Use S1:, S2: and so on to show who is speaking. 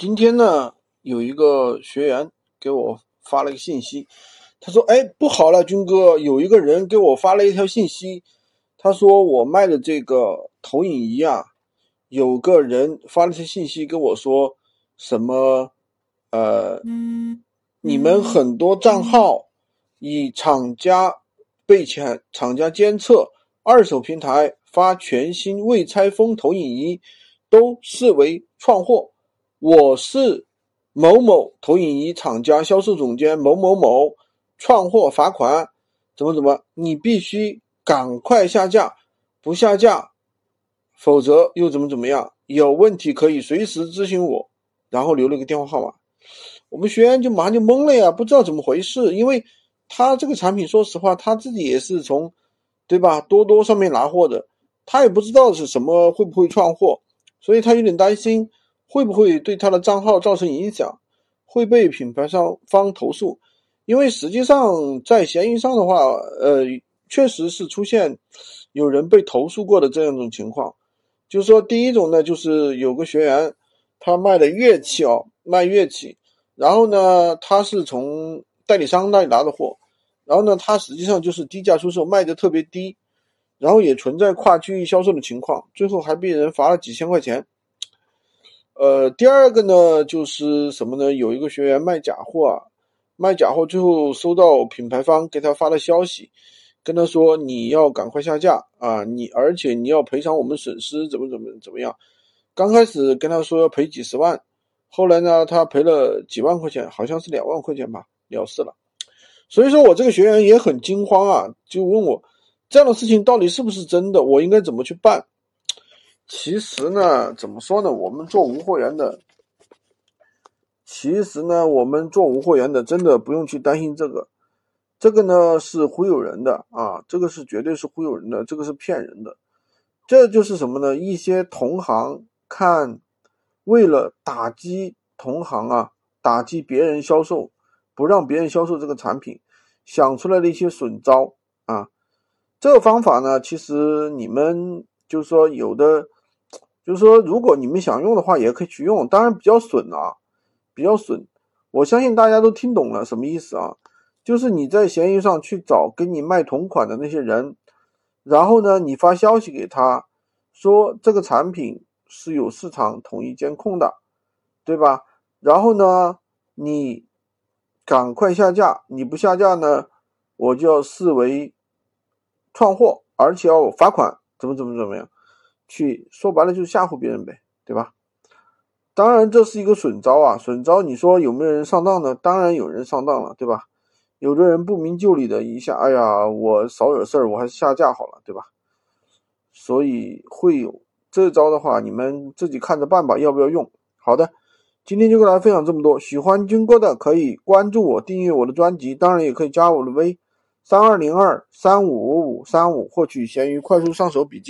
S1: 今天呢，有一个学员给我发了一个信息，他说：“哎，不好了，军哥，有一个人给我发了一条信息，他说我卖的这个投影仪啊，有个人发了条信息跟我说，什么，呃，你们很多账号以厂家被潜厂家监测，二手平台发全新未拆封投影仪，都视为创货。”我是某某投影仪厂家销售总监某某某，创货罚款，怎么怎么？你必须赶快下架，不下架，否则又怎么怎么样？有问题可以随时咨询我，然后留了个电话号码。我们学员就马上就懵了呀，不知道怎么回事，因为他这个产品，说实话，他自己也是从，对吧？多多上面拿货的，他也不知道是什么会不会创货，所以他有点担心。会不会对他的账号造成影响？会被品牌商方投诉？因为实际上在闲鱼上的话，呃，确实是出现有人被投诉过的这样一种情况。就是说，第一种呢，就是有个学员他卖的乐器哦，卖乐器，然后呢，他是从代理商那里拿的货，然后呢，他实际上就是低价出售，卖的特别低，然后也存在跨区域销售的情况，最后还被人罚了几千块钱。呃，第二个呢，就是什么呢？有一个学员卖假货啊，卖假货，最后收到品牌方给他发的消息，跟他说你要赶快下架啊，你而且你要赔偿我们损失，怎么怎么怎么样？刚开始跟他说要赔几十万，后来呢，他赔了几万块钱，好像是两万块钱吧，了事了。所以说我这个学员也很惊慌啊，就问我这样的事情到底是不是真的，我应该怎么去办？其实呢，怎么说呢？我们做无货源的，其实呢，我们做无货源的，真的不用去担心这个。这个呢是忽悠人的啊，这个是绝对是忽悠人的，这个是骗人的。这就是什么呢？一些同行看，为了打击同行啊，打击别人销售，不让别人销售这个产品，想出来的一些损招啊。这个方法呢，其实你们就是说有的。就是说，如果你们想用的话，也可以去用。当然比较损啊，比较损。我相信大家都听懂了什么意思啊？就是你在闲鱼上去找跟你卖同款的那些人，然后呢，你发消息给他，说这个产品是有市场统一监控的，对吧？然后呢，你赶快下架，你不下架呢，我就要视为创货，而且要罚款，怎么怎么怎么样？去说白了就是吓唬别人呗，对吧？当然这是一个损招啊，损招。你说有没有人上当呢？当然有人上当了，对吧？有的人不明就里的一下，哎呀，我少惹事儿，我还是下架好了，对吧？所以会有这招的话，你们自己看着办吧，要不要用？好的，今天就跟大家分享这么多。喜欢军哥的可以关注我，订阅我的专辑，当然也可以加我的微三二零二三五五五三五，获取闲鱼快速上手笔记。